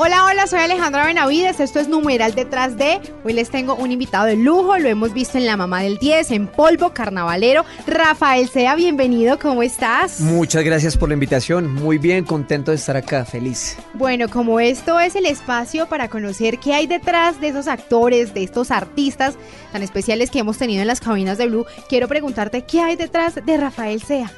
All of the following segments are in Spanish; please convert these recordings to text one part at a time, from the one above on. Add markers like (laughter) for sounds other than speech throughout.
Hola, hola, soy Alejandra Benavides, esto es Numeral Detrás de. Hoy les tengo un invitado de lujo, lo hemos visto en La Mamá del 10, en Polvo, Carnavalero. Rafael Sea, bienvenido, ¿cómo estás? Muchas gracias por la invitación, muy bien, contento de estar acá, feliz. Bueno, como esto es el espacio para conocer qué hay detrás de esos actores, de estos artistas tan especiales que hemos tenido en las cabinas de Blue, quiero preguntarte qué hay detrás de Rafael Sea.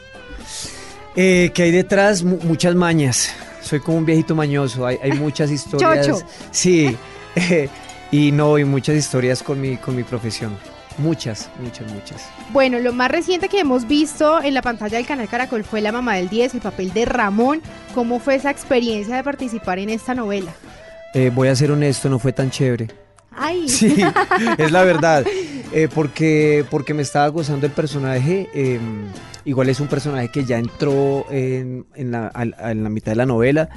Eh, ¿Qué hay detrás? M muchas mañas soy como un viejito mañoso, hay, hay muchas (laughs) historias. Chocho. Sí, eh, (laughs) y no, y muchas historias con mi, con mi profesión. Muchas, muchas, muchas. Bueno, lo más reciente que hemos visto en la pantalla del canal Caracol fue La Mamá del 10, el papel de Ramón. ¿Cómo fue esa experiencia de participar en esta novela? Eh, voy a ser honesto, no fue tan chévere. Ay. Sí, es la verdad. Eh, porque, porque me estaba gozando el personaje. Eh, igual es un personaje que ya entró en, en, la, en, la, mitad de la novela.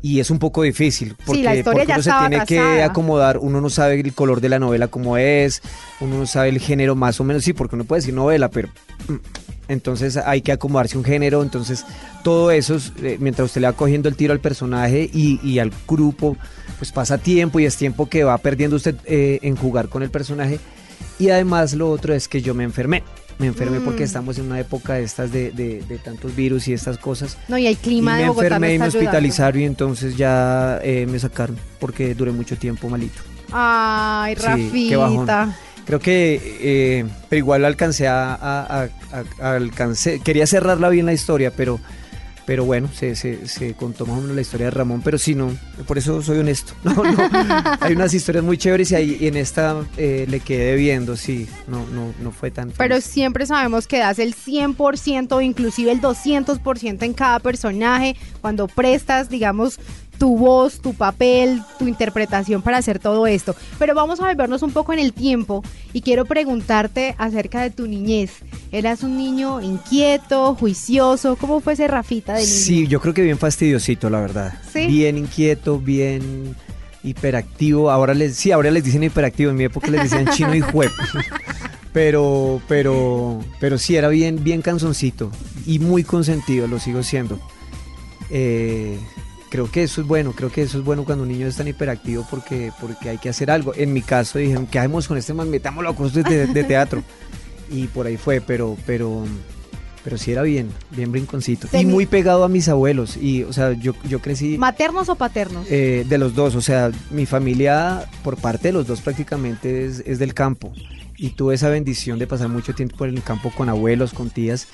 Y es un poco difícil porque, sí, la porque ya uno se tiene que acomodar, uno no sabe el color de la novela como es, uno no sabe el género más o menos, sí, porque uno puede decir novela, pero mm, entonces hay que acomodarse un género, entonces todo eso, eh, mientras usted le va cogiendo el tiro al personaje y, y, al grupo, pues pasa tiempo y es tiempo que va perdiendo usted eh, en jugar con el personaje. Y además lo otro es que yo me enfermé. Me enfermé mm. porque estamos en una época de estas de, de, de, tantos virus y estas cosas. No, y el clima y de me Bogotá enfermé no y me hospitalizaron y entonces ya eh, me sacaron porque duré mucho tiempo malito. Ay, Sí, qué bajón. Creo que, eh, pero igual alcancé a, alcancé, quería cerrarla bien la historia, pero, pero bueno, se, se, se contó más o menos la historia de Ramón, pero sí, no, por eso soy honesto. (laughs) No, no, hay unas historias muy chéveres y, ahí, en esta eh, le quedé debiendo, sí, no, no, no fue tan... Pero siempre sabemos que das el 100% o inclusive el 200% en cada personaje. Cuando prestas, digamos, tu voz, tu papel, tu interpretación para hacer todo esto. Pero vamos a volvernos un poco en el tiempo y quiero preguntarte acerca de tu niñez. ¿Eras un niño inquieto, juicioso? ¿Cómo fue ese Rafita de niño? Sí, yo creo que bien fastidiosito, la verdad. ¿Sí? Bien inquieto, bien hiperactivo. Ahora les, sí, ahora les dicen hiperactivo. En mi época les decían chino y juep. (laughs) Pero, pero, pero sí, era bien, bien canzoncito y muy consentido, lo sigo siendo. Eh, creo que eso es bueno, creo que eso es bueno cuando un niño es tan hiperactivo porque, porque hay que hacer algo. En mi caso dijeron, ¿qué hacemos con este man? Metámoslo a cursos de, de teatro. Y por ahí fue, pero, pero, pero sí era bien, bien brinconcito. Y muy pegado a mis abuelos. Y, o sea, yo, yo crecí ¿Maternos o paternos? eh, de los dos. O sea, mi familia, por parte de los dos, prácticamente es, es del campo. Y tuve esa bendición de pasar mucho tiempo por el campo con abuelos, con tías.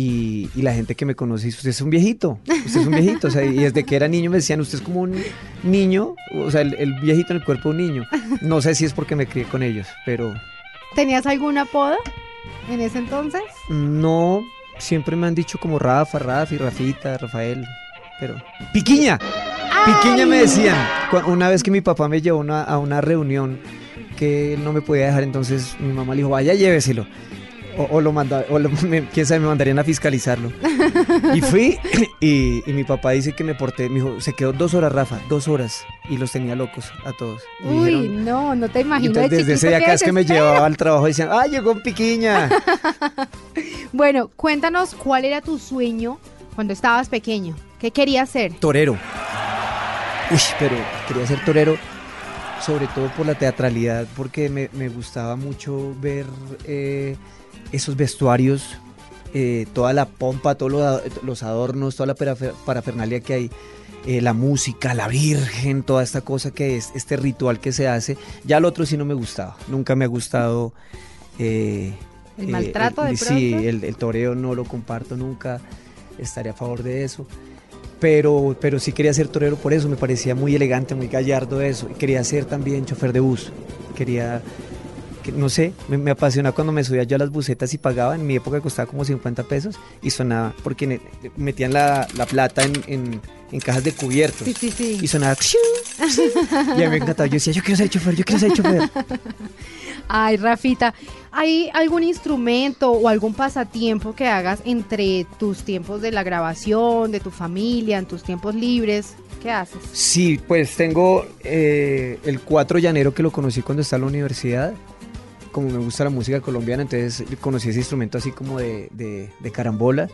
Y, y la gente que me conoce dice, usted es un viejito, usted es un viejito. O sea, y desde que era niño me decían, usted es como un niño, o sea, el, el viejito en el cuerpo de un niño. No sé si es porque me crié con ellos, pero ¿Tenías algún apodo en ese entonces? no, siempre me han dicho como Rafa, Rafi, Rafita, Rafael, pero... ¡Piquiña! Piquiña me decían. Una vez que mi papá me llevó una- a una reunión que no me podía dejar, entonces mi mamá le dijo, vaya, lléveselo. O, o lo manda, o lo- (laughs) me- quién sabe, me mandarían a fiscalizarlo. Y fui, (coughs) y, y mi papá dice que me porté, me dijo, se quedó dos horas, Rafa, dos horas. Y los tenía locos a todos. Y Uy, dijeron- no, no te y imagino. entonces de desde ese día cada vez que me llevaba al trabajo decían, ¡ah, llegó un piquiña! (laughs) Bueno, cuéntanos cuál era tu sueño cuando estabas pequeño. ¿Qué querías ser? torero. Uy, pero quería ser torero sobre todo por la teatralidad, porque me, me gustaba mucho ver eh, esos vestuarios, eh, toda la pompa, todos los, los adornos, toda la parafer- parafernalia que hay, eh, la música, la virgen, toda esta cosa que es, este ritual que se hace. Ya lo otro sí no me gustaba, nunca me ha gustado. eh, ¿El maltrato de Sí, el, el toreo no lo comparto nunca, estaría a favor de eso. Pero, pero sí quería ser torero por eso, me parecía muy elegante, muy gallardo eso. Y quería ser también chofer de bus. Quería, que no sé, me, me apasiona cuando me subía yo a las bucetas y pagaba. En mi época costaba como 50 pesos y sonaba porque metían la, la plata en, en- en cajas de cubiertos. Sí, sí, sí. Y sonaba. (laughs) y a mí me encantaba. Yo decía, yo quiero ser chofer, yo quiero ser chofer. (laughs) Ay, Rafita, ¿hay algún instrumento o algún pasatiempo que hagas entre tus tiempos de la grabación, de tu familia, en tus tiempos libres? ¿Qué haces? Sí, pues tengo eh, el 4 llanero que lo conocí cuando estaba en la universidad. Como me gusta la música colombiana, entonces conocí ese instrumento así como de, de- de carambola.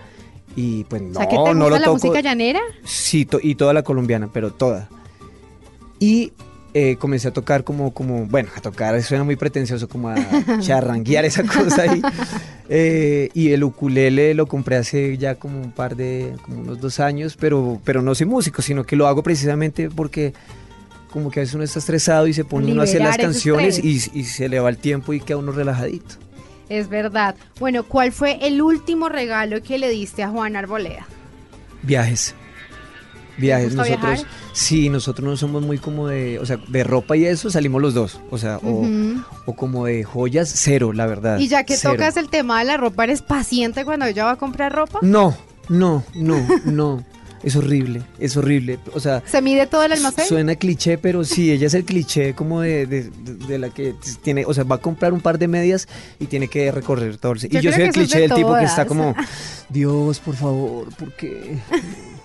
Y pues no, o sea, ¿que te no gusta lo la toco. música llanera? Sí, to- y toda la colombiana, pero toda. Y eh, comencé a tocar como, como, bueno, a tocar suena muy pretencioso, como a charranguear esa cosa ahí. (laughs) Eh, y el ukulele lo compré hace ya como un par de, como unos dos años, pero, pero no soy músico, sino que lo hago precisamente porque como que a veces uno está estresado y se pone uno a hacer las canciones y, y se le va el tiempo y queda uno relajadito. Es verdad. Bueno, ¿cuál fue el último regalo que le diste a Juan Arboleda? Viajes. Viajes. Nosotros, viajar? sí, nosotros no somos muy como de, o sea, de ropa y eso salimos los dos. O sea, o, o como de joyas, cero, la verdad. Y ya que cero. tocas el tema de la ropa, ¿eres paciente cuando ella va a comprar ropa? No, no, no, (laughs) no. Es horrible, es horrible. O sea, ¿Se mide todo el almacén? suena cliché, pero sí, ella es el cliché como de, de- de- la que tiene, o sea, va a comprar un par de medias y tiene que recorrer todo el... Y yo soy el cliché de del tipo que está como, (laughs) Dios, por favor, ¿por qué? (laughs)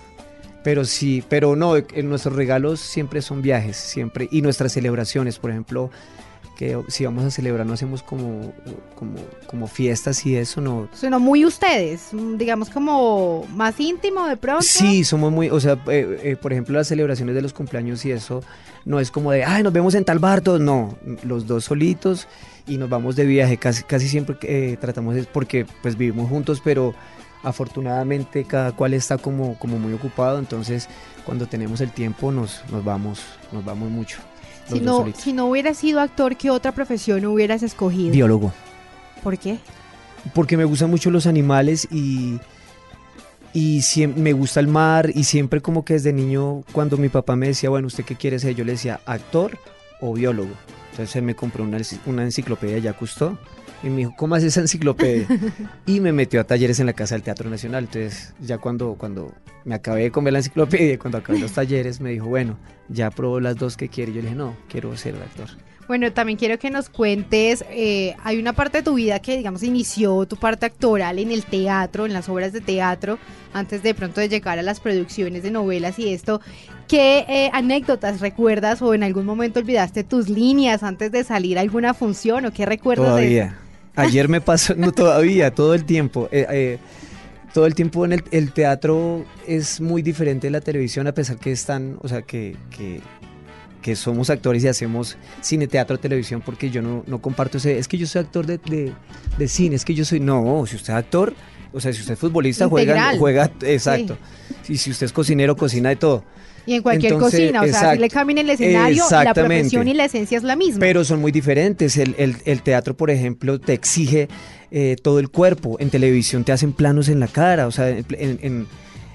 Pero sí, pero no, en nuestros regalos siempre son viajes, siempre, y nuestras celebraciones, por ejemplo, que si vamos a celebrar no hacemos como, como, como fiestas y eso, no, Suena muy ustedes, mm, digamos como más íntimo de pronto. Sí, somos muy, o sea, eh, eh, por ejemplo, las celebraciones de los cumpleaños y eso, no es como de, ay, nos vemos en tal bar, todos", no, los dos solitos y nos vamos de viaje, casi, casi siempre eh, tratamos es porque pues vivimos juntos, pero afortunadamente cada cual está como, como muy ocupado, entonces cuando tenemos el tiempo nos, nos vamos, nos vamos mucho. Si no, si no hubieras sido actor, ¿qué otra profesión hubieras escogido? Biólogo. ¿Por qué? porque me gustan mucho los animales y, y siem- me gusta el mar y siempre como que desde niño cuando mi papá me decía, bueno, ¿usted qué quiere ser? Yo le decía, actor o biólogo. Entonces él me compró una, una enciclopedia ya costó y me dijo, ¿cómo hace esa enciclopedia? (laughs) y me metió a talleres en la Casa del Teatro Nacional. Entonces ya cuando, cuando me acabé de comer la enciclopedia cuando acabé los talleres me dijo, bueno, ya probó las dos que quiere. Y yo le dije, no, quiero ser actor. Bueno, también quiero que nos cuentes, eh, hay una parte de tu vida que, digamos, inició tu parte actoral en el teatro, en las obras de teatro, antes de pronto de llegar a las producciones de novelas y esto. ¿Qué eh, anécdotas recuerdas o en algún momento olvidaste tus líneas antes de salir a alguna función o qué recuerdas de Todavía. Ayer me pasó, no todavía, todo el tiempo. eh, eh, todo el tiempo en el, el teatro es muy diferente de la televisión, a pesar que están, o sea, que, que, que somos actores y hacemos cine, teatro, televisión, porque yo no, no comparto ese, es que yo soy actor de, de, de cine, es que yo soy, no, si usted es actor, o sea, si usted es futbolista, juega, Integral. juega, exacto. Y si usted es cocinero, cocina de todo. Y en cualquier Entonces, cocina, o sea, si le cambian el escenario, la profesión y la esencia es la misma. Pero son muy diferentes. El, el- el teatro, por ejemplo, te exige eh, todo el cuerpo. En televisión te hacen planos en la cara. O sea, en, en-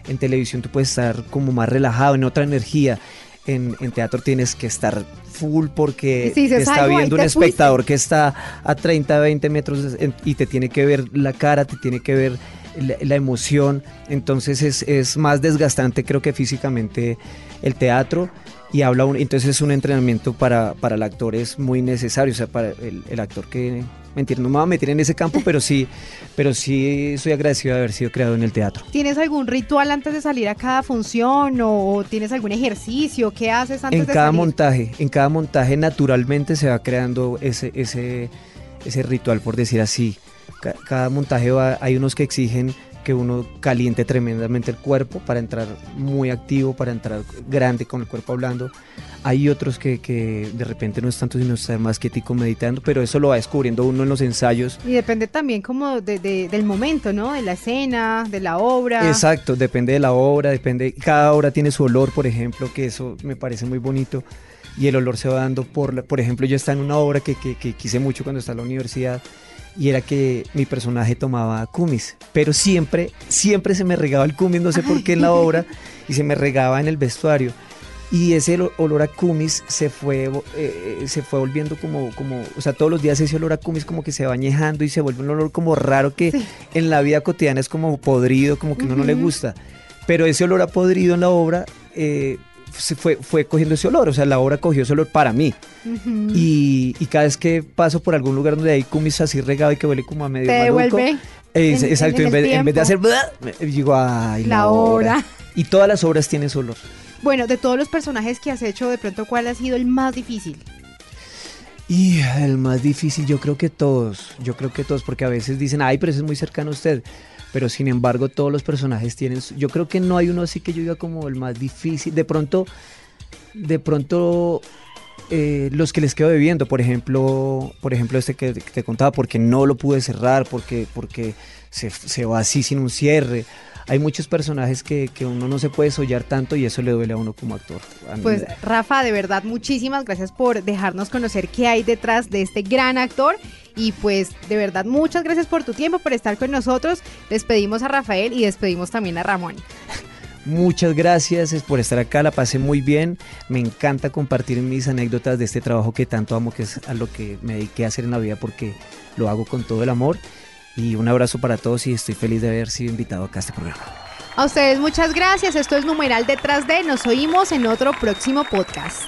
en televisión tú puedes estar como más relajado, en otra energía. En, en teatro tienes que estar full porque si está "Ay, no, ahí viendo un te fuiste". espectador que está a 30, 20 metros y te tiene que ver la cara, te tiene que ver la, la emoción. Entonces es, es más desgastante creo que físicamente el teatro y habla un, entonces es un entrenamiento para, para el actor es muy necesario, o sea, para el, el actor que mentira, no me voy a meter en ese campo, pero sí, pero sí soy agradecido de haber sido creado en el teatro. ¿Tienes algún ritual antes de salir a cada función o tienes algún ejercicio? ¿Qué haces antes En de cada salir? montaje, en cada montaje naturalmente se va creando ese, ese, ese ritual, por decir así. Ca- Cada montaje va, hay unos que exigen que uno caliente tremendamente el cuerpo para entrar muy activo, para entrar grande con el cuerpo hablando. Hay otros que, que de repente no es tanto sino estar más quietico meditando, pero eso lo va descubriendo uno en los ensayos. Y depende también como de- de- del momento, ¿no? De la escena, de la obra. Exacto, depende de la obra, depende, cada obra tiene su olor, por ejemplo, que eso me parece muy bonito. Y el olor se va dando por, la- por ejemplo, yo estaba en una obra que, que- que quise mucho cuando estaba en la universidad y era que mi personaje tomaba kumis, pero siempre, siempre se me regaba el kumis, no sé por qué en la obra, (laughs) y se me regaba en el vestuario. y ese olo- olor a kumis se fue, eh, se fue volviendo como, como, o sea, todos los días ese olor a kumis como que se va añejando y se vuelve un olor como raro que Sí. en la vida cotidiana es como podrido, como que a uno no le gusta. Pero ese olor a podrido en la obra eh, se fue, fue cogiendo ese olor, o sea, la obra cogió ese olor para mí. Y, y cada vez que paso por algún lugar donde hay kumis así regado y que huele como a medio Te maluco, devuelve en- exacto, en vez, en vez de hacer digo, ay, la, la obra. hora. Y todas las obras tienen su olor. Bueno, de todos los personajes que has hecho, de pronto, ¿cuál ha sido el más difícil? Y el más difícil, yo creo que todos, yo creo que todos, porque a veces dicen, ay, pero ese es muy cercano a usted. Pero sin embargo, todos los personajes tienen, yo creo que no hay uno así que yo diga como el más difícil. De pronto, de pronto, eh, los que les quedo debiendo, por ejemplo, por ejemplo este que, te contaba, porque no lo pude cerrar, porque, porque se, se va así sin un cierre. Hay muchos personajes que, que uno no se puede sollar tanto y eso le duele a uno como actor. Pues Rafa, de verdad, muchísimas gracias por dejarnos conocer qué hay detrás de este gran actor. Y pues de verdad, muchas gracias por tu tiempo, por estar con nosotros. Despedimos a Rafael y despedimos también a Ramón. Muchas gracias es por estar acá, la pasé muy bien. Me encanta compartir mis anécdotas de este trabajo que tanto amo, que es a lo que me dediqué a hacer en la vida porque lo hago con todo el amor. Y un abrazo para todos y estoy feliz de haber sido invitado acá a este programa. A ustedes muchas gracias. Esto es Numeral Detrás de. Nos oímos en otro próximo podcast.